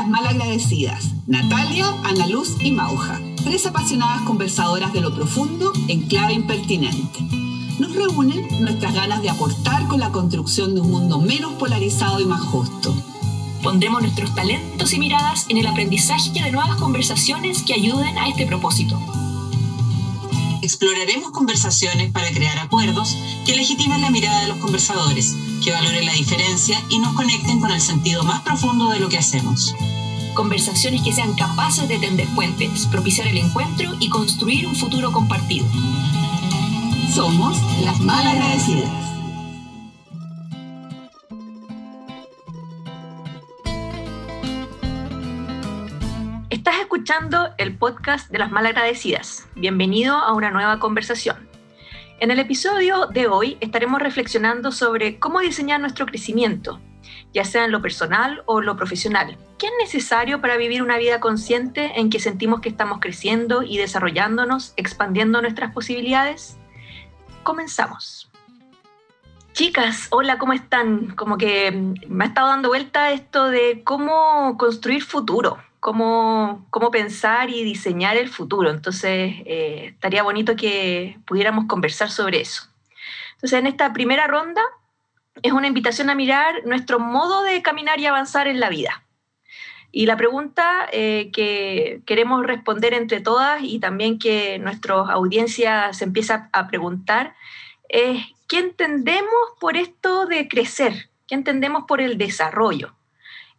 Las Malagradecidas, Natalia, Ana Luz y Mauja, tres apasionadas conversadoras de lo profundo en clave impertinente. Nos reúnen nuestras ganas de aportar con la construcción de un mundo menos polarizado y más justo. Pondremos nuestros talentos y miradas en el aprendizaje de nuevas conversaciones que ayuden a este propósito. Exploraremos conversaciones para crear acuerdos que legitimen la mirada de los conversadores, que valoren la diferencia y nos conecten con el sentido más profundo de lo que hacemos. Conversaciones que sean capaces de tender puentes, propiciar el encuentro y construir un futuro compartido. Somos las malagradecidas. Estás escuchando el podcast de las malagradecidas. Bienvenido a una nueva conversación. En el episodio de hoy estaremos reflexionando sobre cómo diseñar nuestro crecimiento, ya sea en lo personal o lo profesional. ¿Qué es necesario para vivir una vida consciente en que sentimos que estamos creciendo y desarrollándonos, expandiendo nuestras posibilidades? Comenzamos. Chicas, hola, ¿cómo están? Como que me ha estado dando vuelta esto de cómo construir futuro, cómo, cómo pensar y diseñar el futuro. Entonces, eh, estaría bonito que pudiéramos conversar sobre eso. Entonces, en esta primera ronda es una invitación a mirar nuestro modo de caminar y avanzar en la vida. Y la pregunta eh, que queremos responder entre todas y también que nuestra audiencia se empieza a preguntar es, ¿qué entendemos por esto de crecer? ¿Qué entendemos por el desarrollo?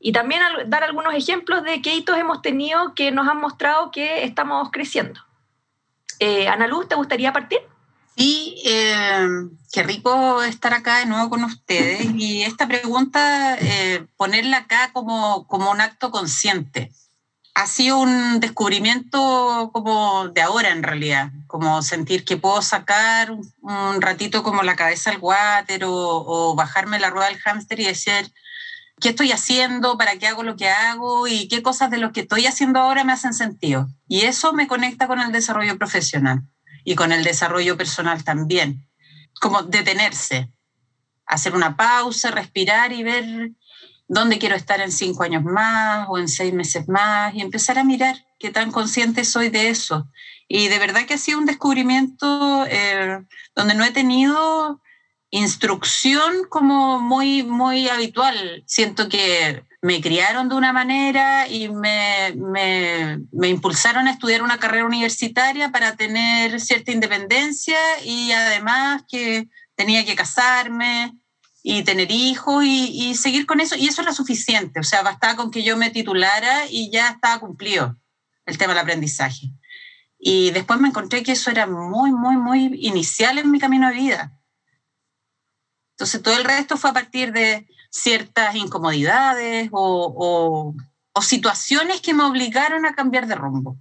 Y también dar algunos ejemplos de qué hitos hemos tenido que nos han mostrado que estamos creciendo. Eh, Ana Luz, ¿te gustaría partir? Sí, eh, qué rico estar acá de nuevo con ustedes. Y esta pregunta, eh, ponerla acá como, como un acto consciente. Ha sido un descubrimiento como de ahora en realidad, como sentir que puedo sacar un, ratito como la cabeza al water o, o bajarme la rueda del hámster y decir, qué estoy haciendo, para qué hago lo que hago y qué cosas de lo que estoy haciendo ahora me hacen sentido. Y eso me conecta con el desarrollo profesional y con el desarrollo personal también. Como detenerse, hacer una pausa, respirar y ver dónde quiero estar en cinco años más o en seis meses más y empezar a mirar qué tan consciente soy de eso. Y de verdad que ha sido un descubrimiento eh, donde no he tenido instrucción como muy, muy habitual. Siento que me criaron de una manera y me, me, me, impulsaron a estudiar una carrera universitaria para tener cierta independencia y además que tenía que casarme y tener hijos y, y seguir con eso. Y eso era suficiente, o sea, bastaba con que yo me titulara y ya estaba cumplido el tema del aprendizaje. Y después me encontré que eso era muy, muy, muy inicial en mi camino de vida entonces todo el resto fue a partir de ciertas incomodidades o, situaciones que me obligaron a cambiar de rumbo.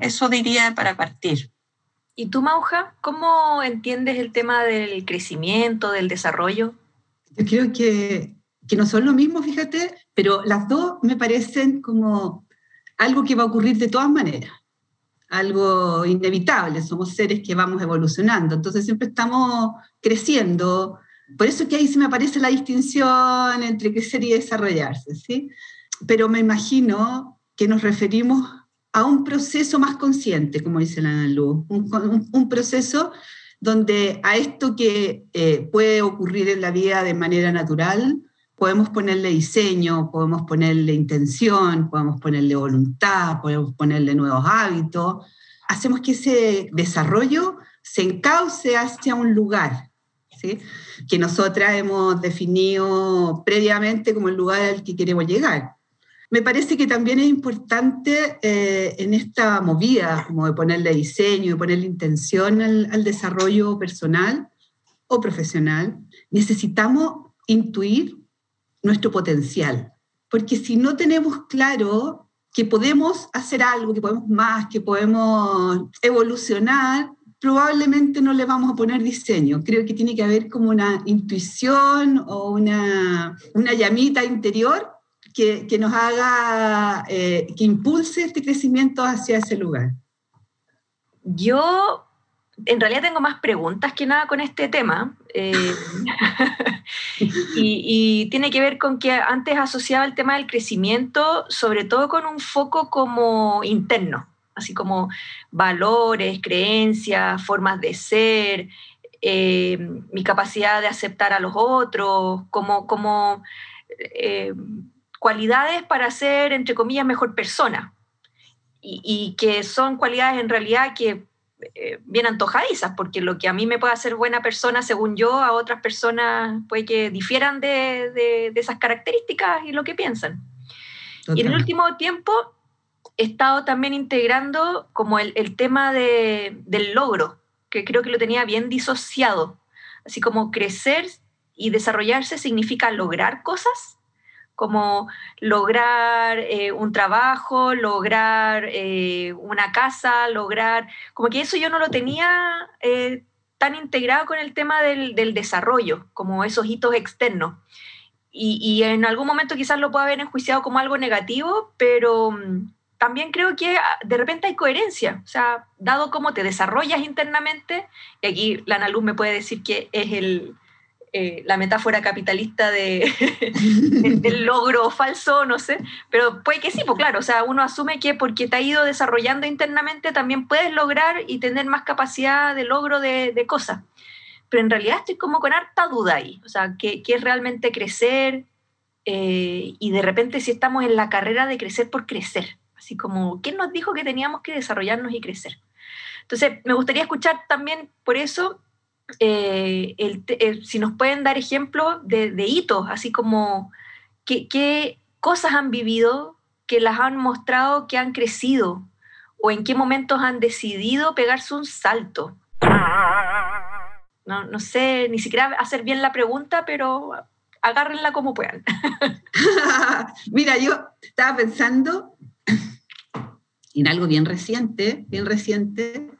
Eso diría para partir. ¿Y tú, Mauja, cómo entiendes el tema del crecimiento, del desarrollo? Yo creo que, que no son lo mismo, fíjate, pero las dos me parecen como algo que va a ocurrir de todas maneras algo inevitable, somos seres que vamos evolucionando, entonces siempre estamos creciendo. Por eso que ahí se me aparece la distinción entre crecer y desarrollarse, ¿sí? Pero me imagino que nos referimos a un proceso más consciente, como dice la Luz, un, proceso donde a esto que eh, puede ocurrir en la vida de manera natural, podemos ponerle diseño, podemos ponerle intención, podemos ponerle voluntad, podemos ponerle nuevos hábitos. Hacemos que ese desarrollo se encauce hacia un lugar, ¿sí? que nosotras hemos definido previamente como el lugar al que queremos llegar. Me parece que también es importante eh, en esta movida, como de ponerle diseño y ponerle intención al, al desarrollo personal o profesional, necesitamos intuir nuestro potencial. Porque si no tenemos claro que podemos hacer algo, que podemos más, que podemos evolucionar, probablemente no le vamos a poner diseño. Creo que tiene que haber como una intuición o una, una llamita interior que, que nos haga, eh, que impulse este crecimiento hacia ese lugar. Yo en realidad tengo más preguntas que nada con este tema. Eh, y, tiene que ver con que antes asociaba el tema del crecimiento, sobre todo con un foco como interno, así como valores, creencias, formas de ser, eh, mi capacidad de aceptar a los otros, como, como eh, cualidades para ser, entre comillas, mejor persona. y que son cualidades en realidad que eh, bien antojadizas, porque lo que a mí me puede hacer buena persona, según yo, a otras personas puede que difieran de, esas características y lo que piensan. Y en el último tiempo he estado también integrando como el, el tema del logro, que creo que lo tenía bien disociado. Así como crecer y desarrollarse significa lograr cosas como lograr eh, un trabajo, lograr eh, una casa, lograr, como que eso yo no lo tenía eh, tan integrado con el tema del, desarrollo, como esos hitos externos. Y, y, en algún momento quizás lo pueda haber enjuiciado como algo negativo, pero mm, también creo que ah, de repente hay coherencia, o sea, dado cómo te desarrollas internamente, y aquí la Analuz me puede decir que es el, eh, la metáfora capitalista de, del logro falso, no sé, pero puede que sí, pues claro, o sea, uno asume que porque te ha ido desarrollando internamente también puedes lograr y tener más capacidad de logro de, de cosas. Pero en realidad estoy como con harta duda ahí, o sea, ¿qué, es realmente crecer? Eh, y de repente si estamos en la carrera de crecer por crecer, así como, ¿quién nos dijo que teníamos que desarrollarnos y crecer? Entonces, me gustaría escuchar también por eso eh, si nos pueden dar ejemplos de, hitos, así como qué, cosas han vivido que las han mostrado que han crecido o en qué momentos han decidido pegarse un salto. No, no sé ni siquiera hacer bien la pregunta, pero agárrenla como puedan. Mira, yo estaba pensando en algo bien reciente, bien reciente.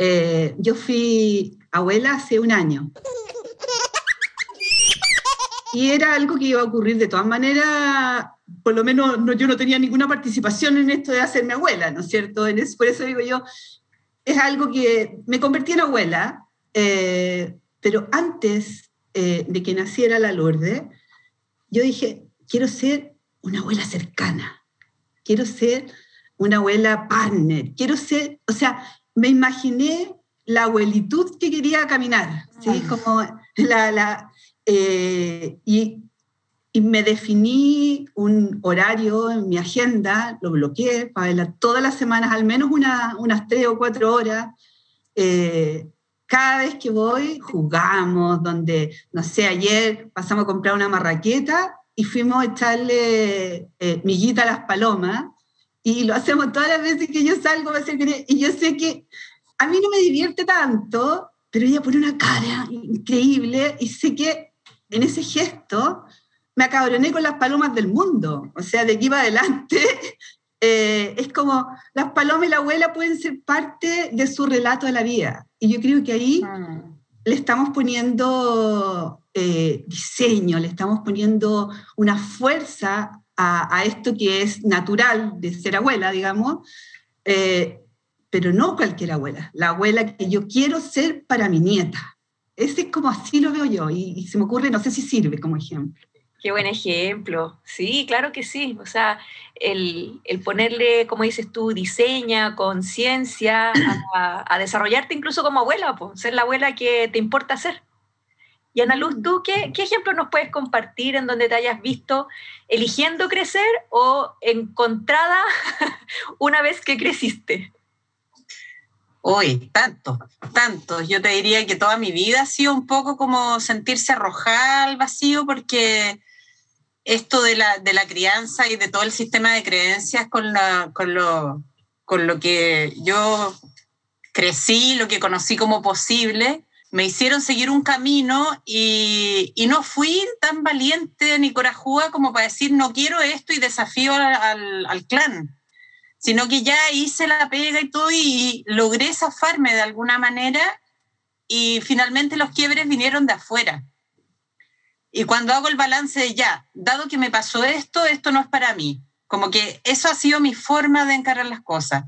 Eh, yo fui abuela hace un año. Y era algo que iba a ocurrir de todas maneras, por lo menos yo no tenía ninguna participación en esto de hacerme abuela, ¿no es cierto? En por eso digo yo, es algo que me convertí en abuela, eh, pero antes eh, de que naciera la Lourdes, yo dije, quiero ser una abuela cercana, quiero ser una abuela partner, quiero ser, o sea, me imaginé la abuelitud que quería caminar, ¿sí? Como la, la eh, y, y, me definí un horario en mi agenda, lo bloqueé para verla todas las semanas, al menos una, unas tres o cuatro horas. Eh, cada vez que voy, jugamos, donde, no sé, ayer pasamos a comprar una marraqueta y fuimos a echarle eh, miguita a las palomas, y lo hacemos todas las veces que yo salgo, y yo sé que a mí no me divierte tanto, pero ella pone una cara increíble y sé que en ese gesto me acabroné con las palomas del mundo. O sea, de aquí para adelante eh, es como las palomas y la abuela pueden ser parte de su relato de la vida. Y yo creo que ahí ah. le estamos poniendo eh, diseño, le estamos poniendo una fuerza a, esto que es natural de ser abuela, digamos. Eh, pero no cualquier abuela, la abuela que yo quiero ser para mi nieta. Ese es como así lo veo yo y, se me ocurre, no sé si sirve como ejemplo. Qué buen ejemplo. Sí, claro que sí. O sea, el, el ponerle, como dices tú, diseña, conciencia, a, desarrollarte incluso como abuela, pues, ser la abuela que te importa ser. Y Ana Luz, ¿tú qué, qué ejemplo nos puedes compartir en donde te hayas visto eligiendo crecer o encontrada una vez que creciste? Uy, tanto, tanto. Yo te diría que toda mi vida ha sido un poco como sentirse arrojada al vacío porque esto de la, de la crianza y de todo el sistema de creencias con, la, con, lo, con lo que yo crecí, lo que conocí como posible, me hicieron seguir un camino y, no fui tan valiente ni corajuda como para decir no quiero esto y desafío al, al clan sino que ya hice la pega y todo y logré zafarme de alguna manera y finalmente los quiebres vinieron de afuera. Y cuando hago el balance de ya, dado que me pasó esto, esto no es para mí. Como que eso ha sido mi forma de encarar las cosas.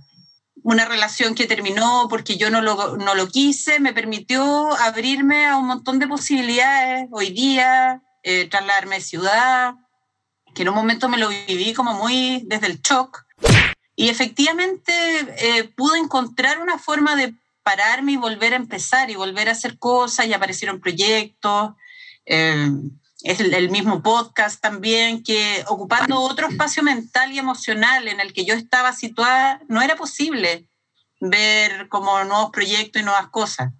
Una relación que terminó porque yo no lo, no lo quise, me permitió abrirme a un montón de posibilidades hoy día, eh, trasladarme de ciudad, que en un momento me lo viví como muy desde el shock. Y efectivamente eh, pude encontrar una forma de pararme y volver a empezar y volver a hacer cosas y aparecieron proyectos. Eh, es el, mismo podcast también, que ocupando otro espacio mental y emocional en el que yo estaba situada, no era posible ver como nuevos proyectos y nuevas cosas.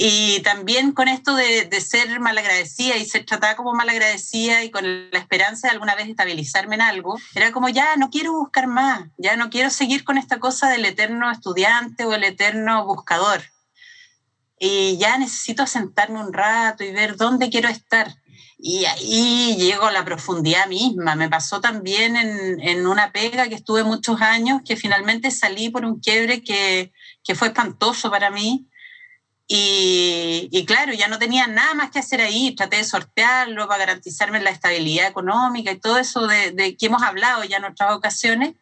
Y también con esto de, de, ser malagradecida y ser tratada como malagradecida y con la esperanza de alguna vez estabilizarme en algo, era como ya no quiero buscar más, ya no quiero seguir con esta cosa del eterno estudiante o el eterno buscador. Y ya necesito sentarme un rato y ver dónde quiero estar. Y ahí llego a la profundidad misma. Me pasó también en, en, una pega que estuve muchos años, que finalmente salí por un quiebre que, que fue espantoso para mí. Y, y, claro, ya no tenía nada más que hacer ahí. Traté de sortearlo para garantizarme la estabilidad económica y todo eso de, de que hemos hablado ya en otras ocasiones.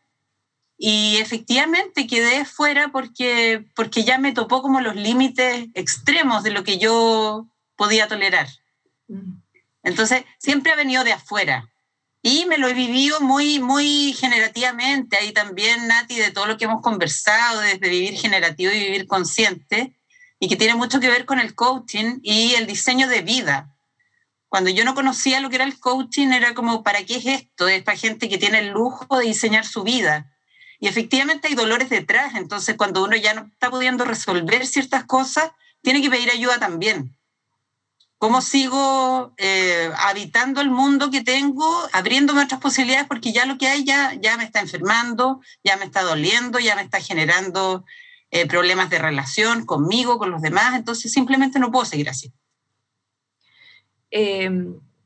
Y efectivamente quedé fuera porque, porque ya me topó como los límites extremos de lo que yo podía tolerar. Mm. Entonces, siempre ha venido de afuera. Y me lo he vivido muy, muy generativamente. Ahí también, Nati, de todo lo que hemos conversado, desde vivir generativo y vivir consciente, y que tiene mucho que ver con el coaching y el diseño de vida. Cuando yo no conocía lo que era el coaching, era como, ¿para qué es esto? Es para gente que tiene el lujo de diseñar su vida. Y efectivamente hay dolores detrás. Entonces, cuando uno ya no está pudiendo resolver ciertas cosas, tiene que pedir ayuda también. ¿Cómo sigo eh, habitando el mundo que tengo, abriéndome otras posibilidades? Porque ya lo que hay ya, ya me está enfermando, ya me está doliendo, ya me está generando eh, problemas de relación conmigo, con los demás. Entonces simplemente no puedo seguir así. Eh,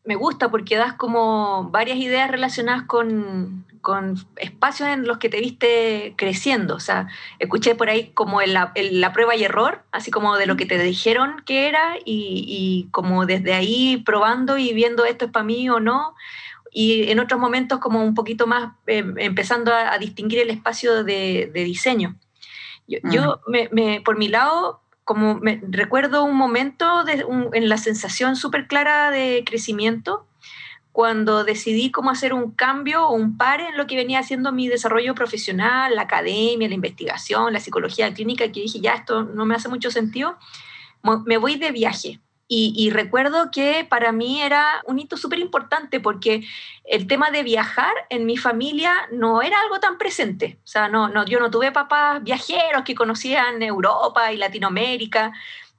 me gusta porque das como varias ideas relacionadas con, con espacios en los que te viste creciendo. O sea, escuché por ahí como la, la prueba y error, así como de lo que te dijeron que era y, y como desde ahí probando y viendo esto es para mí o no. Y en otros momentos como un poquito más eh, empezando a, a, distinguir el espacio de, de diseño. Yo, mm. yo me, me, por mi lado, como me, recuerdo un momento en la sensación súper clara de crecimiento cuando decidí cómo hacer un cambio o un par en lo que venía haciendo mi desarrollo profesional, la academia, la investigación, la psicología clínica, que dije, ya, esto no me hace mucho sentido, me voy de viaje. Y, y recuerdo que para mí era un hito súper importante porque el tema de viajar en mi familia no era algo tan presente. O sea, no, no, yo no tuve papás viajeros que conocían Europa y Latinoamérica.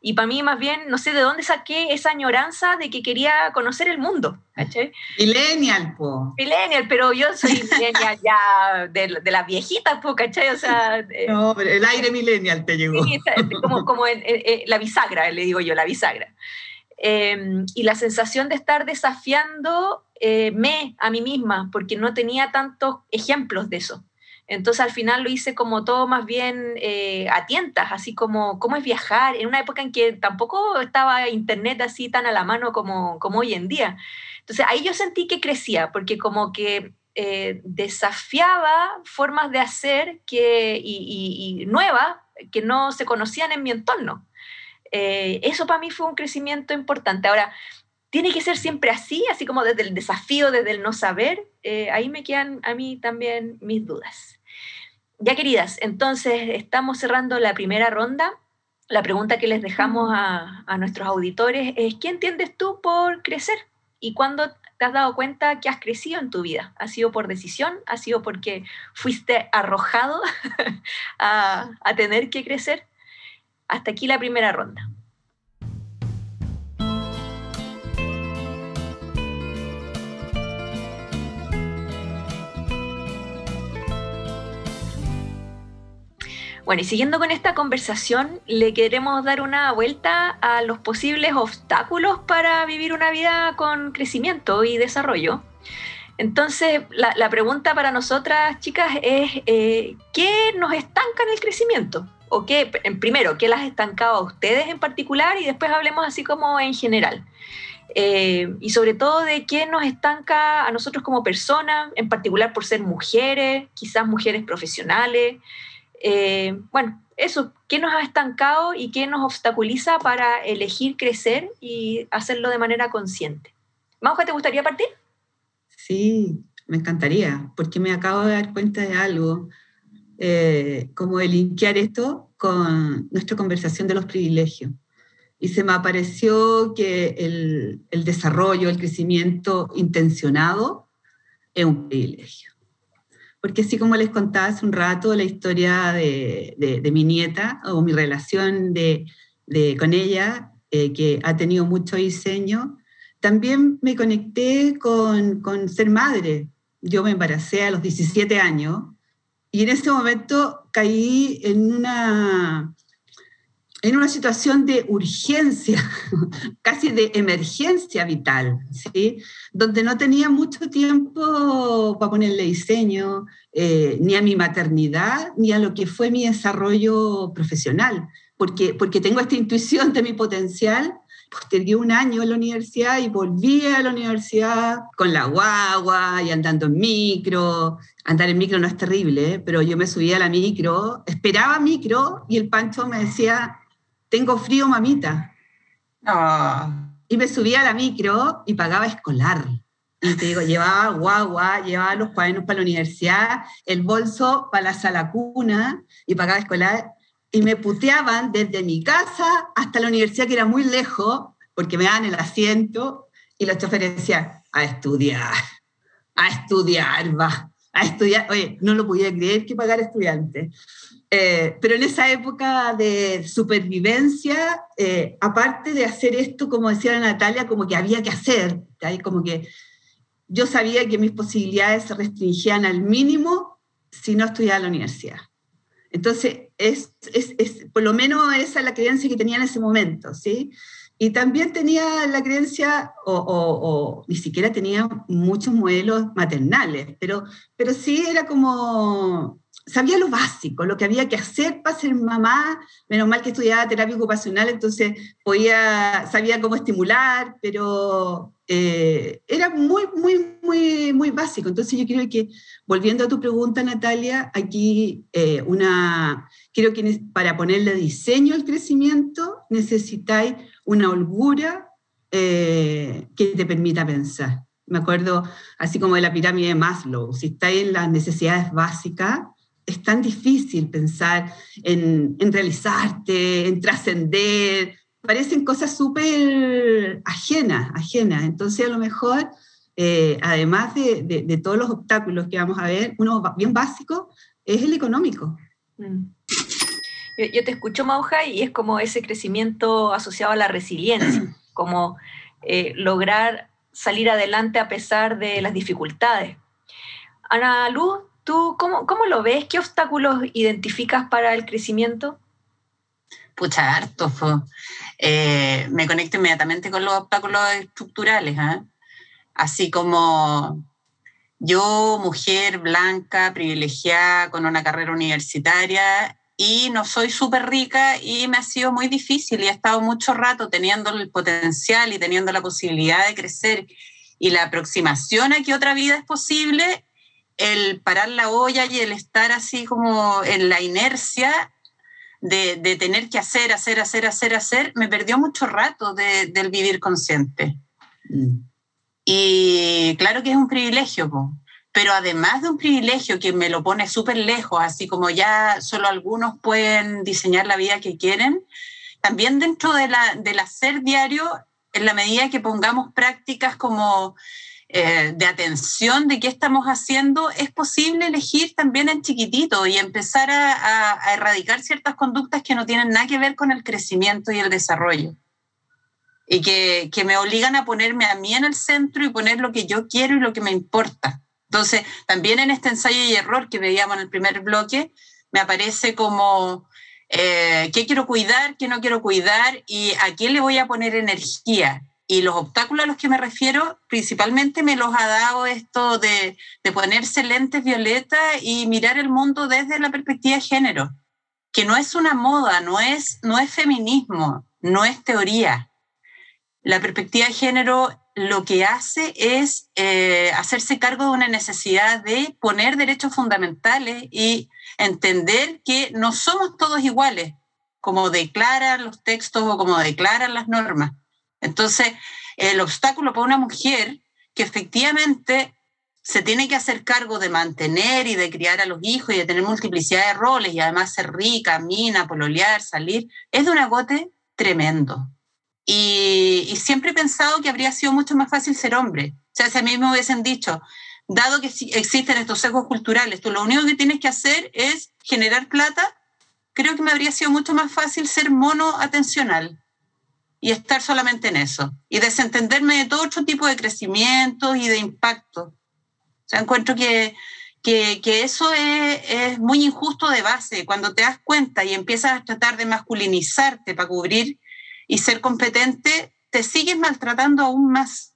Y para mí, más bien, no sé de dónde saqué esa añoranza de que quería conocer el mundo. ¿cachai? Millennial, po. Millennial, pero yo soy millennial ya de, de las viejitas, po, ¿cachai? O sea, no, pero el aire millennial te llegó. Sí, como, como en, en, la bisagra, le digo yo, la bisagra. Eh, y la sensación de estar desafiando eh, me a mí misma, porque no tenía tantos ejemplos de eso. Entonces al final lo hice como todo más bien eh, a tientas, así como cómo es viajar, en una época en que tampoco estaba internet así tan a la mano como, como hoy en día. Entonces ahí yo sentí que crecía, porque como que eh, desafiaba formas de hacer que, y, y, y nuevas que no se conocían en mi entorno. Eh, eso para mí fue un crecimiento importante. Ahora, tiene que ser siempre así, así como desde el desafío, desde el no saber. Eh, ahí me quedan a mí también mis dudas. Ya queridas, entonces estamos cerrando la primera ronda. La pregunta que les dejamos a, nuestros auditores es, ¿qué entiendes tú por crecer? ¿Y cuándo te has dado cuenta que has crecido en tu vida? ¿Ha sido por decisión? ¿Ha sido porque fuiste arrojado a, a tener que crecer? Hasta aquí la primera ronda. Bueno, y siguiendo con esta conversación, le queremos dar una vuelta a los posibles obstáculos para vivir una vida con crecimiento y desarrollo. Entonces, la, la pregunta para nosotras, chicas, es eh, ¿qué nos estanca en el crecimiento? ¿O qué, primero, qué las estancaba a ustedes en particular? Y después hablemos así como en general. Eh, y sobre todo de qué nos estanca a nosotros como personas, en particular por ser mujeres, quizás mujeres profesionales, eh, bueno, eso, ¿qué nos ha estancado y qué nos obstaculiza para elegir crecer y hacerlo de manera consciente? Mauja, ¿te gustaría partir? Sí, me encantaría, porque me acabo de dar cuenta de algo, eh, como de linkear esto con nuestra conversación de los privilegios. Y se me apareció que el, el desarrollo, el crecimiento intencionado es un privilegio porque así como les contaba hace un rato la historia de, de, mi nieta o mi relación de, con ella, eh, que ha tenido mucho diseño, también me conecté con, con, ser madre. Yo me embaracé a los 17 años y en ese momento caí en una, en una situación de urgencia, casi de emergencia vital, ¿sí? donde no tenía mucho tiempo para ponerle diseño, eh, ni a mi maternidad, ni a lo que fue mi desarrollo profesional, porque, porque tengo esta intuición de mi potencial. Postergué un año en la universidad y volví a la universidad con la guagua y andando en micro. Andar en micro no es terrible, ¿eh? pero yo me subía a la micro, esperaba micro y el Pancho me decía, tengo frío, mamita. Y me subía a la micro y pagaba escolar. Y te digo, llevaba guagua, llevaba los cuadernos para la universidad, el bolso para la sala cuna y pagaba escolar. Y me puteaban desde mi casa hasta la universidad, que era muy lejos, porque me daban el asiento. Y los choferes decían, a estudiar, a estudiar, va, a estudiar. Oye, no lo podía creer que pagar estudiantes. Eh, pero en esa época de supervivencia, eh, aparte de hacer esto, como decía Natalia, como que había que hacer, como que yo sabía que mis posibilidades se restringían al mínimo si no estudiaba en la universidad. Entonces, es, es, es, por lo menos esa es la creencia que tenía en ese momento, ¿sí? Y también tenía la creencia, o, o, ni siquiera tenía muchos modelos maternales, pero, pero sí era como sabía lo básico, lo que había que hacer para ser mamá, menos mal que estudiaba terapia ocupacional, entonces podía, sabía cómo estimular, pero eh, era muy, muy, muy, muy básico. Entonces yo creo que, volviendo a tu pregunta, Natalia, aquí eh, una, creo que para ponerle diseño al crecimiento necesitáis una holgura eh, que te permita pensar. Me acuerdo, así como de la pirámide de Maslow, si estáis en las necesidades básicas, es tan difícil pensar en, realizarte, en trascender, parecen cosas súper ajenas, ajenas. Entonces, a lo mejor, eh, además de, todos los obstáculos que vamos a ver, uno bien básico es el económico. Mm. Yo, te escucho, Mauja, y es como ese crecimiento asociado a la resiliencia, como eh, lograr salir adelante a pesar de las dificultades. Ana Luz, ¿Tú cómo, cómo lo ves? ¿Qué obstáculos identificas para el crecimiento? Pucha, harto. Eh, me conecto inmediatamente con los obstáculos estructurales. ¿eh? Así como yo, mujer blanca, privilegiada, con una carrera universitaria, y no soy súper rica y me ha sido muy difícil y he estado mucho rato teniendo el potencial y teniendo la posibilidad de crecer y la aproximación a que otra vida es posible el parar la olla y el estar así como en la inercia de, tener que hacer, hacer, hacer, hacer, hacer, me perdió mucho rato del vivir consciente. Mm. Y claro que es un privilegio, pero además de un privilegio que me lo pone súper lejos, así como ya solo algunos pueden diseñar la vida que quieren, también dentro de la, del hacer diario, en la medida que pongamos prácticas como eh, de atención de qué estamos haciendo, es posible elegir también en chiquitito y empezar a, erradicar ciertas conductas que no tienen nada que ver con el crecimiento y el desarrollo. Y que, me obligan a ponerme a mí en el centro y poner lo que yo quiero y lo que me importa. Entonces, también en este ensayo y error que veíamos en el primer bloque, me aparece como eh, qué quiero cuidar, qué no quiero cuidar y a quién le voy a poner energía y los obstáculos a los que me refiero principalmente me los ha dado esto de, ponerse lentes violeta y mirar el mundo desde la perspectiva de género, que no es una moda, no es, no es feminismo, no es teoría. La perspectiva de género lo que hace es eh, hacerse cargo de una necesidad de poner derechos fundamentales y entender que no somos todos iguales, como declaran los textos o como declaran las normas. Entonces, el obstáculo para una mujer que efectivamente se tiene que hacer cargo de mantener y de criar a los hijos y de tener multiplicidad de roles y además ser rica, mina, pololear, salir, es de un agote tremendo. Y, siempre he pensado que habría sido mucho más fácil ser hombre. O sea, si a mí me hubiesen dicho, dado que existen estos sesgos culturales, tú lo único que tienes que hacer es generar plata, creo que me habría sido mucho más fácil ser mono atencional y estar solamente en eso y desentenderme de todo otro tipo de crecimiento y de impacto. O sea, encuentro que, que, que eso es, es, muy injusto de base. Cuando te das cuenta y empiezas a tratar de masculinizarte para cubrir y ser competente, te sigues maltratando aún más.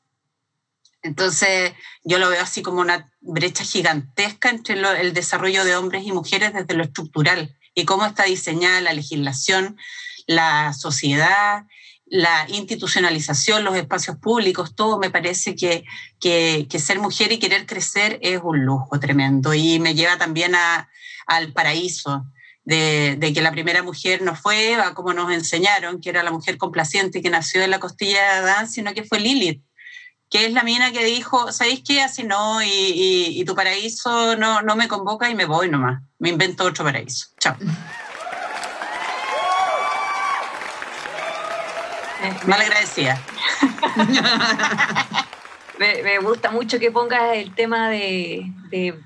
Entonces, yo lo veo así como una brecha gigantesca entre el desarrollo de hombres y mujeres desde lo estructural y cómo está diseñada la legislación, la sociedad, la institucionalización, los espacios públicos, todo me parece que, que, ser mujer y querer crecer es un lujo tremendo y me lleva también a, al paraíso, de, que la primera mujer no fue Eva, como nos enseñaron, que era la mujer complaciente que nació en la costilla de Adán, sino que fue Lilith, que es la mina que dijo, ¿sabéis qué? Así no, y, tu paraíso no, no me convoca y me voy nomás, me invento otro paraíso. Chao. Mal agradecida. me, gusta mucho que pongas el tema de,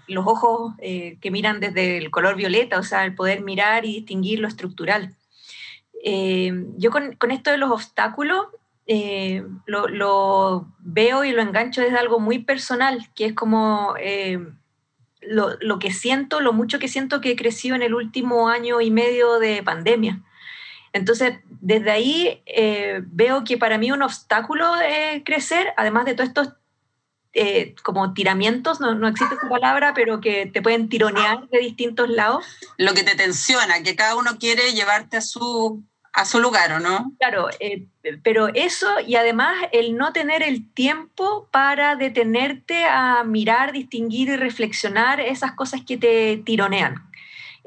los ojos eh, que miran desde el color violeta, o sea, el poder mirar y distinguir lo estructural. Eh, yo con, esto de los obstáculos eh, lo, veo y lo engancho desde algo muy personal, que es como lo, lo, que siento, lo mucho que siento que he crecido en el último año y medio de pandemia. Entonces, desde ahí veo que para mí un obstáculo de crecer, además de todos estos eh, como tiramientos, no, no, existe esa palabra, pero que te pueden tironear de distintos lados. Lo que te tensiona, que cada uno quiere llevarte a su, a su lugar, ¿o no? Claro, eh, pero eso y además el no tener el tiempo para detenerte a mirar, distinguir y reflexionar esas cosas que te tironean.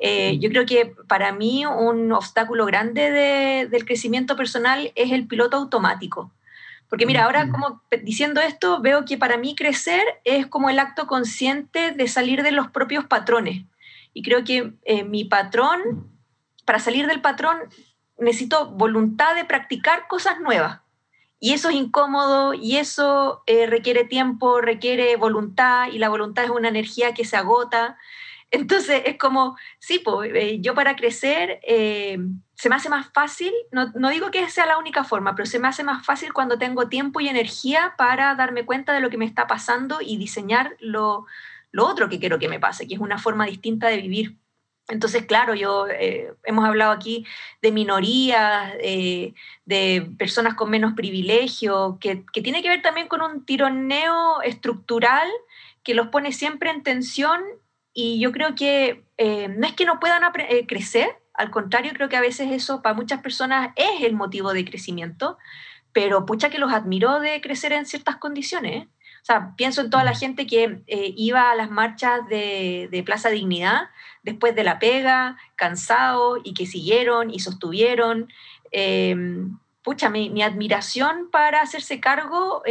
Eh, yo creo que para mí un obstáculo grande de, del crecimiento personal es el piloto automático. Porque mira, ahora como diciendo esto, veo que para mí crecer es como el acto consciente de salir de los propios patrones. Y creo que eh, mi patrón, para salir del patrón, necesito voluntad de practicar cosas nuevas. Y eso es incómodo y eso eh, requiere tiempo, requiere voluntad y la voluntad es una energía que se agota. Entonces es como, sí, pues, yo para crecer eh, se me hace más fácil, no, no, digo que sea la única forma, pero se me hace más fácil cuando tengo tiempo y energía para darme cuenta de lo que me está pasando y diseñar lo, lo otro que quiero que me pase, que es una forma distinta de vivir. Entonces, claro, yo eh, hemos hablado aquí de minorías, de personas con menos privilegio, que, que, tiene que ver también con un tironeo estructural que los pone siempre en tensión y yo creo que eh, no es que no puedan eh, crecer, al contrario, creo que a veces eso para muchas personas es el motivo de crecimiento, pero pucha que los admiró de crecer en ciertas condiciones. ¿eh? O sea, pienso en toda la gente que iba a las marchas de, de, Plaza Dignidad después de la pega, cansado, y que siguieron y sostuvieron. pucha, mi, mi, admiración para hacerse cargo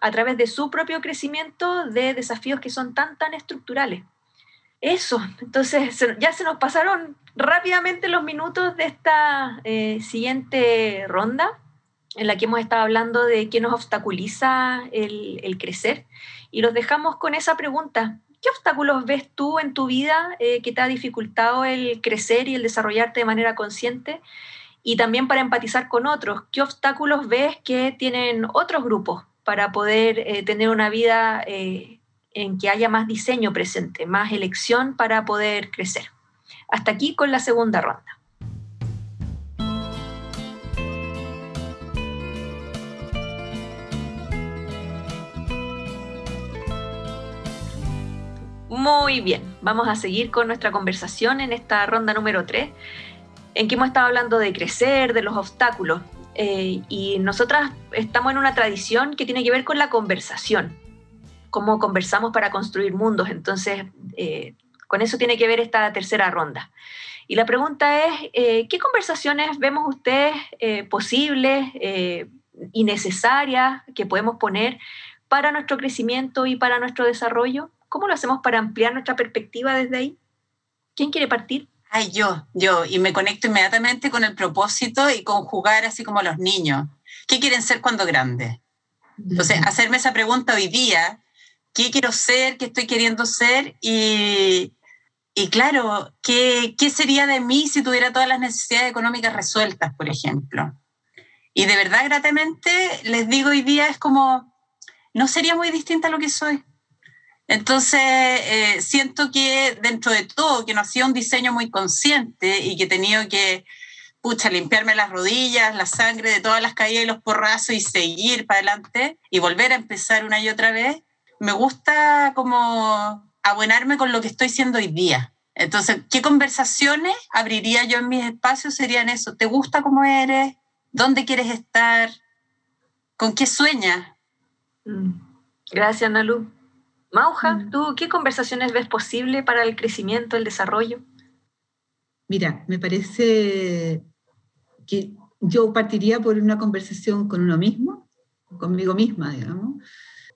a través de su propio crecimiento de desafíos que son tan, tan estructurales. Eso, entonces ya se nos pasaron rápidamente los minutos de esta eh, siguiente ronda en la que hemos estado hablando de qué nos obstaculiza el, crecer y los dejamos con esa pregunta. ¿Qué obstáculos ves tú en tu vida eh, que te ha dificultado el crecer y el desarrollarte de manera consciente? Y también para empatizar con otros, ¿qué obstáculos ves que tienen otros grupos para poder eh, tener una vida en que haya más diseño presente, más elección para poder crecer. Hasta aquí con la segunda ronda. Muy bien, vamos a seguir con nuestra conversación en esta ronda número 3, en que hemos estado hablando de crecer, de los obstáculos. eh, y nosotras estamos en una tradición que tiene que ver con la conversación, cómo conversamos para construir mundos. Entonces, eh, con eso tiene que ver esta tercera ronda. Y la pregunta es, eh, ¿qué conversaciones vemos ustedes posibles y necesarias que podemos poner para nuestro crecimiento y para nuestro desarrollo? ¿Cómo lo hacemos para ampliar nuestra perspectiva desde ahí? ¿Quién quiere partir? Ay, yo, yo, y me conecto inmediatamente con el propósito y con jugar así como los niños. ¿Qué quieren ser cuando grandes? Entonces, hacerme esa pregunta hoy día, ¿qué quiero ser? ¿Qué estoy queriendo ser? Y, y claro, ¿qué, ¿qué sería de mí si tuviera todas las necesidades económicas resueltas, por ejemplo? Y de verdad, gratamente, les digo hoy día, es como, no sería muy distinta a lo que soy. Entonces, eh, siento que dentro de todo, que no ha sido un diseño muy consciente y que he tenido que, pucha, limpiarme las rodillas, la sangre de todas las caídas y los porrazos y seguir para adelante y volver a empezar una y otra vez, me gusta como abonarme con lo que estoy siendo hoy día. Entonces, ¿qué conversaciones abriría yo en mis espacios? Serían eso. ¿Te gusta cómo eres? ¿Dónde quieres estar? ¿Con qué sueñas? Mm. Gracias, Nalu. Mauja, mm. ¿tú qué conversaciones ves posible para el crecimiento, el desarrollo? Mira, me parece que yo partiría por una conversación con uno mismo, conmigo misma, digamos.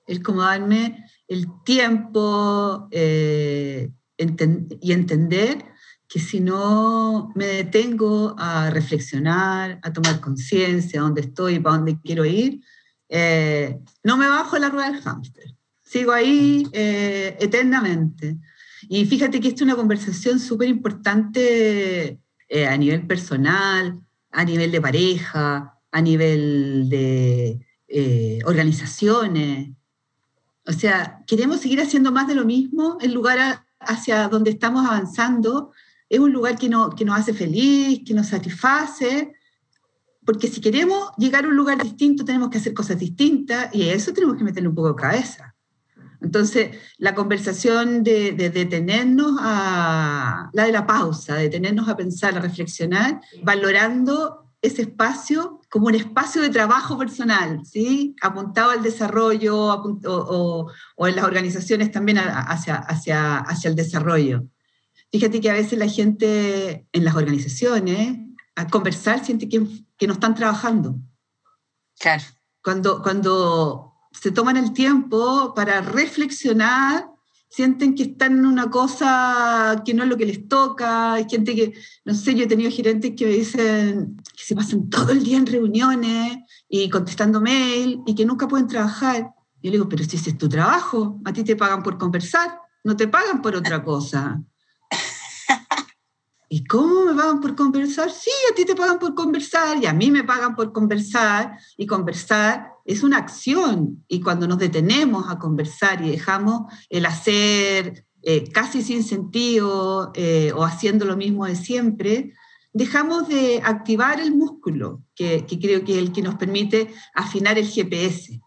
Es como darme el tiempo eh, y entender que si no me detengo a reflexionar, a tomar conciencia de dónde estoy y para dónde quiero ir, eh, no me bajo la rueda del hámster sigo ahí eh, eternamente. Y fíjate que esta es una conversación súper importante a nivel personal, a nivel de pareja, a nivel de organizaciones. O sea, queremos seguir haciendo más de lo mismo, el lugar hacia donde estamos avanzando es un lugar que, no, que nos hace feliz, que nos satisface, porque si queremos llegar a un lugar distinto tenemos que hacer cosas distintas y a eso tenemos que meterle un poco de cabeza. Entonces, la conversación de, detenernos a la de la pausa, de detenernos a pensar, a reflexionar, valorando ese espacio como un espacio de trabajo personal, ¿sí? apuntado al desarrollo o, en las organizaciones también hacia, hacia, hacia el desarrollo. Fíjate que a veces la gente en las organizaciones, a conversar, siente que, que no están trabajando. Claro. Cuando, cuando se toman el tiempo para reflexionar, sienten que están en una cosa que no es lo que les toca, hay gente que, no sé, yo he tenido gerentes que me dicen que se pasan todo el día en reuniones y contestando mail y que nunca pueden trabajar. Yo le digo, pero si ese es tu trabajo, a ti te pagan por conversar, no te pagan por otra cosa. ¿Y cómo me pagan por conversar? Sí, a ti te pagan por conversar y a mí me pagan por conversar y conversar es una acción y cuando nos detenemos a conversar y dejamos el hacer eh, casi sin sentido eh, o haciendo lo mismo de siempre, dejamos de activar el músculo, que, creo que es el que nos permite afinar el GPS.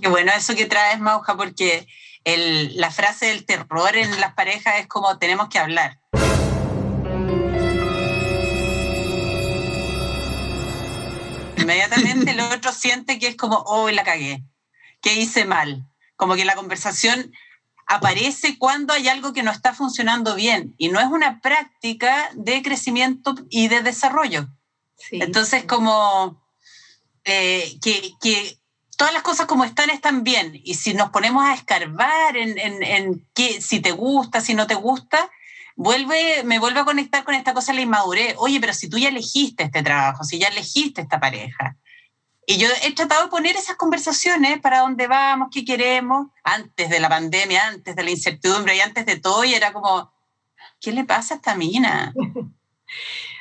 Qué bueno eso que traes, Mauja, porque la frase del terror en las parejas es como tenemos que hablar. Inmediatamente el otro siente que es como, oh, la cagué, que hice mal. Como que la conversación aparece cuando hay algo que no está funcionando bien y no es una práctica de crecimiento y de desarrollo. Entonces, como eh, que, que, todas las cosas como están, están bien. Y si nos ponemos a escarbar en, en, en qué, si te gusta, si no te gusta, vuelve, me vuelve a conectar con esta cosa de la inmadurez. Oye, pero si tú ya elegiste este trabajo, si ya elegiste esta pareja. Y yo he tratado de poner esas conversaciones para dónde vamos, qué queremos, antes de la pandemia, antes de la incertidumbre y antes de todo, y era como, ¿qué le pasa a esta mina?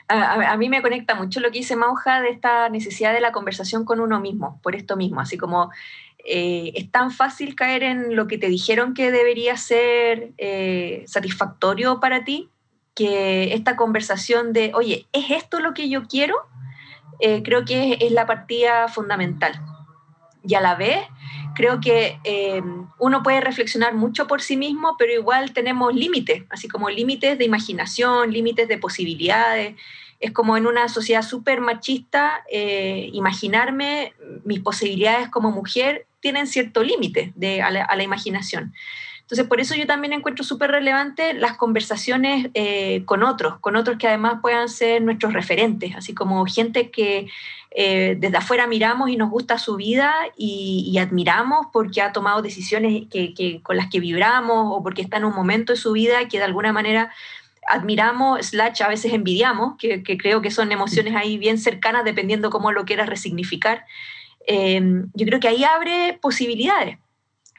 A, a, mí me conecta mucho lo que dice Mauja de esta necesidad de la conversación con uno mismo, por esto mismo, así como eh, es tan fácil caer en lo que te dijeron que debería ser eh, satisfactorio para ti, que esta conversación de, oye, ¿es esto lo que yo quiero? Eh, creo que es, la partida fundamental. Y a la vez, creo que uno puede reflexionar mucho por sí mismo, pero igual tenemos límites, así como límites de imaginación, límites de posibilidades. Es como en una sociedad súper machista, eh, imaginarme mis posibilidades como mujer tienen cierto límite a, la, imaginación. Entonces, por eso yo también encuentro súper relevante las conversaciones eh, con otros, con otros que además puedan ser nuestros referentes, así como gente que eh, desde afuera miramos y nos gusta su vida y, admiramos porque ha tomado decisiones que, con las que vibramos o porque está en un momento de su vida que de alguna manera admiramos, slash a veces envidiamos, que, creo que son emociones ahí bien cercanas dependiendo cómo lo quieras resignificar. Eh, yo creo que ahí abre posibilidades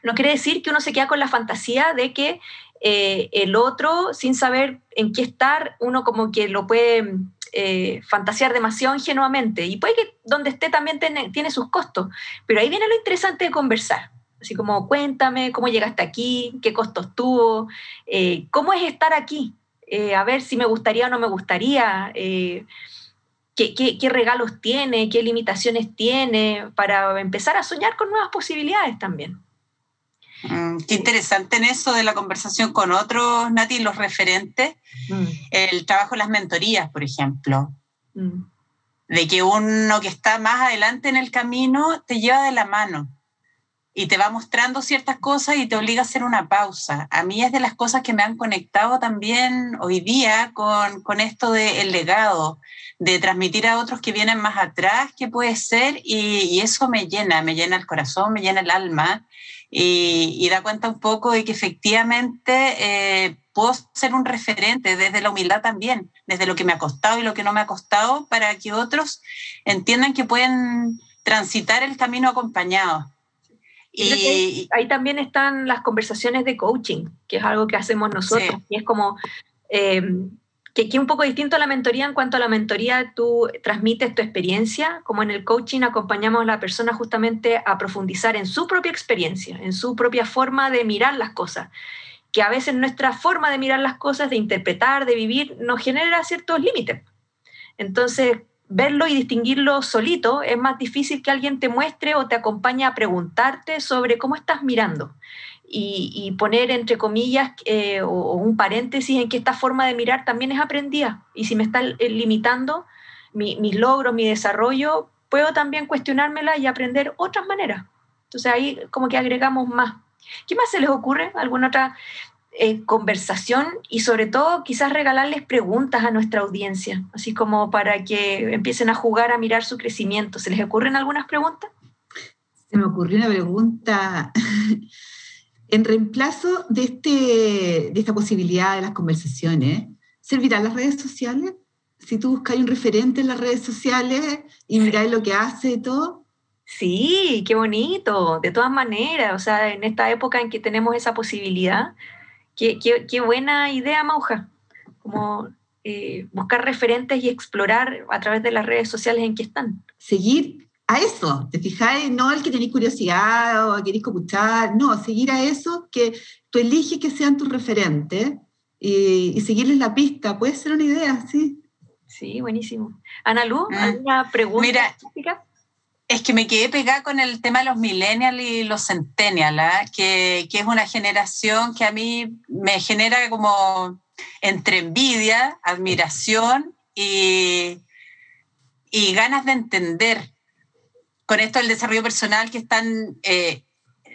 no quiere decir que uno se queda con la fantasía de que eh, el otro, sin saber en qué estar, uno como que lo puede eh, fantasear demasiado ingenuamente. Y puede que donde esté también tiene, sus costos. Pero ahí viene lo interesante de conversar. Así como, cuéntame cómo llegaste aquí, qué costos tuvo, eh, cómo es estar aquí, a ver si me gustaría o no me gustaría. Qué, qué, regalos tiene, qué limitaciones tiene, para empezar a soñar con nuevas posibilidades también. Mm, qué interesante en eso de la conversación con otros, Nati, los referentes, mm. el trabajo en las mentorías, por ejemplo, mm. de que uno que está más adelante en el camino te lleva de la mano y te va mostrando ciertas cosas y te obliga a hacer una pausa. A mí es de las cosas que me han conectado también hoy día con, con esto del legado, de transmitir a otros que vienen más atrás, que puede ser, y, y eso me llena, me llena el corazón, me llena el alma y, da cuenta un poco de que efectivamente eh, puedo ser un referente desde la humildad también, desde lo que me ha costado y lo que no me ha costado, para que otros entiendan que pueden transitar el camino acompañado. Y ahí también están las conversaciones de coaching, que es algo que hacemos nosotros. Y es como, eh, que, es un poco distinto a la mentoría en cuanto a la mentoría tú transmites tu experiencia, como en el coaching acompañamos a la persona justamente a profundizar en su propia experiencia, en su propia forma de mirar las cosas, que a veces nuestra forma de mirar las cosas, de interpretar, de vivir, nos genera ciertos límites. Entonces, verlo y distinguirlo solito es más difícil que alguien te muestre o te acompañe a preguntarte sobre cómo estás mirando y, poner entre comillas eh, o, un paréntesis en que esta forma de mirar también es aprendida. Y si me está eh, limitando mis logros, mi desarrollo, puedo también cuestionármela y aprender otras maneras. Entonces ahí como que agregamos más. ¿Qué más se les ocurre? ¿Alguna otra eh, conversación? Y sobre todo quizás regalarles preguntas a nuestra audiencia, así como para que empiecen a jugar a mirar su crecimiento. ¿Se les ocurren algunas preguntas? Se me ocurrió una pregunta En reemplazo de, este, de esta posibilidad de las conversaciones, ¿servirán las redes sociales? Si tú buscas un referente en las redes sociales y miráis lo que hace y todo. Sí, qué bonito, de todas maneras, o sea, en esta época en que tenemos esa posibilidad, qué, qué, buena idea, Mauja, como eh, buscar referentes y explorar a través de las redes sociales en que están. Seguir a eso, ¿te fijáis? No el que tenéis curiosidad o queréis escuchar, no, seguir a eso que tú eliges que sean tus referentes y, seguirles la pista, puede ser una idea, sí. Sí, buenísimo. Ana Lu, ah, ¿alguna pregunta? Mira, es que me quedé pegada con el tema de los millennials y los centennials, ¿ah? que, que es una generación que a mí me genera como entre envidia, admiración y, y ganas de entender con esto del desarrollo personal que están, eh,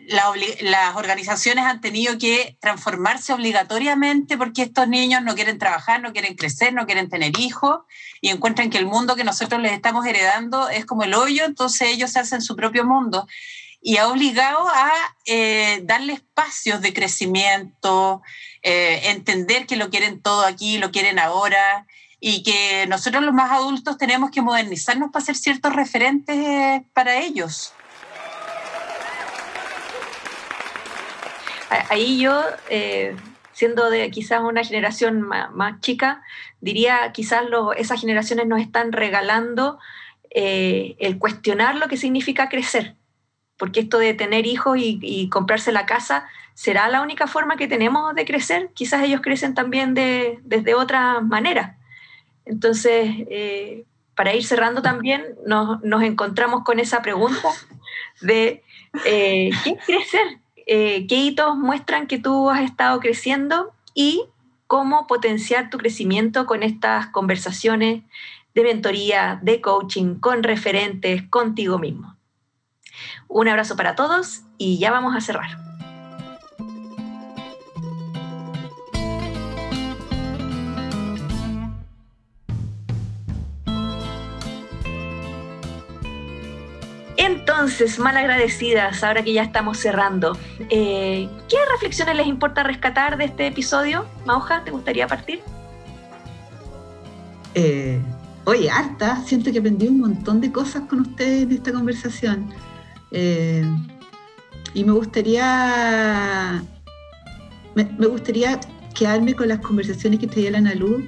las organizaciones han tenido que transformarse obligatoriamente porque estos niños no quieren trabajar, no quieren crecer, no quieren tener hijos y encuentran que el mundo que nosotros les estamos heredando es como el hoyo, entonces ellos se hacen su propio mundo y ha obligado a eh, darle espacios de crecimiento, eh, entender que lo quieren todo aquí, lo quieren ahora, y que nosotros los más adultos tenemos que modernizarnos para ser ciertos referentes eh, para ellos. Ahí yo, eh, siendo de quizás una generación más, chica, diría quizás esas generaciones nos están regalando eh, el cuestionar lo que significa crecer, porque esto de tener hijos y, comprarse la casa será la única forma que tenemos de crecer. Quizás ellos crecen también de, desde otra manera. Entonces, eh, para ir cerrando también, nos, encontramos con esa pregunta de ¿qué es crecer? Eh, ¿Qué hitos muestran que tú has estado creciendo? Y cómo potenciar tu crecimiento con estas conversaciones de mentoría, de coaching, con referentes, contigo mismo. Un abrazo para todos y ya vamos a cerrar. Entonces, mal agradecidas, ahora que ya estamos cerrando, eh, ¿qué reflexiones les importa rescatar de este episodio? Mauja, ¿te gustaría partir? Eh, oye, harta, siento que aprendí un montón de cosas con ustedes en esta conversación. Eh, y me gustaría, me, gustaría quedarme con las conversaciones que traía la luz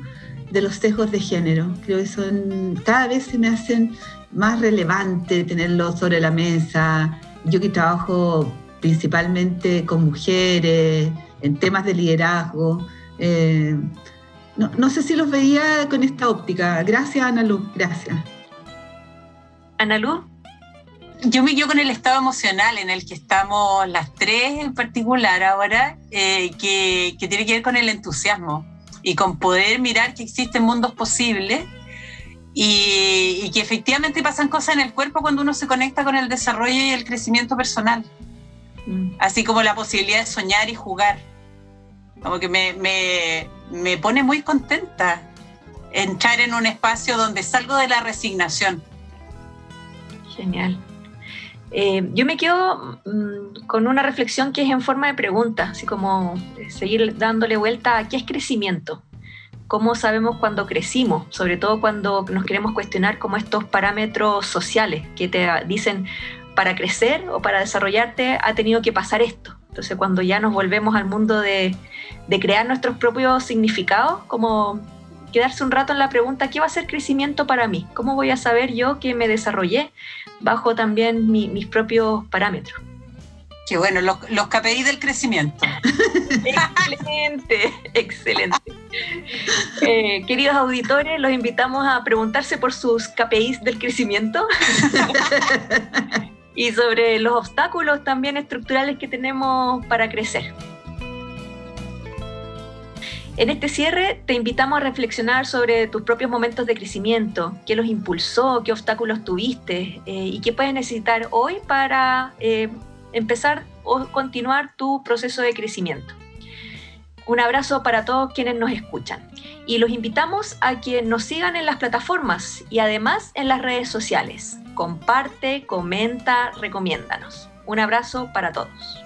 de los sesgos de género. Creo que son, cada vez se me hacen más relevante tenerlo sobre la mesa. Yo que trabajo principalmente con mujeres, en temas de liderazgo. Eh, no, sé si los veía con esta óptica. Gracias, Ana Luz, gracias. Ana Luz. Yo me quedo con el estado emocional en el que estamos las tres en particular ahora, eh, que, que tiene que ver con el entusiasmo y con poder mirar que existen mundos posibles y, que efectivamente pasan cosas en el cuerpo cuando uno se conecta con el desarrollo y el crecimiento personal. Mm. Así como la posibilidad de soñar y jugar. Como que me, me, me pone muy contenta entrar en un espacio donde salgo de la resignación. Genial. Eh, yo me quedo mm, con una reflexión que es en forma de pregunta, así como seguir dándole vuelta a qué es crecimiento cómo sabemos cuando crecimos, sobre todo cuando nos queremos cuestionar como estos parámetros sociales que te dicen para crecer o para desarrollarte ha tenido que pasar esto. Entonces cuando ya nos volvemos al mundo de, crear nuestros propios significados, como quedarse un rato en la pregunta, ¿qué va a ser crecimiento para mí? ¿Cómo voy a saber yo que me desarrollé bajo también mis propios parámetros? Qué bueno, los, los KPI del crecimiento. excelente, excelente. Eh, queridos auditores, los invitamos a preguntarse por sus KPIs del crecimiento y sobre los obstáculos también estructurales que tenemos para crecer. En este cierre te invitamos a reflexionar sobre tus propios momentos de crecimiento, qué los impulsó, qué obstáculos tuviste eh, y qué puedes necesitar hoy para eh, empezar o continuar tu proceso de crecimiento. Un abrazo para todos quienes nos escuchan y los invitamos a que nos sigan en las plataformas y además en las redes sociales. Comparte, comenta, recomiéndanos. Un abrazo para todos.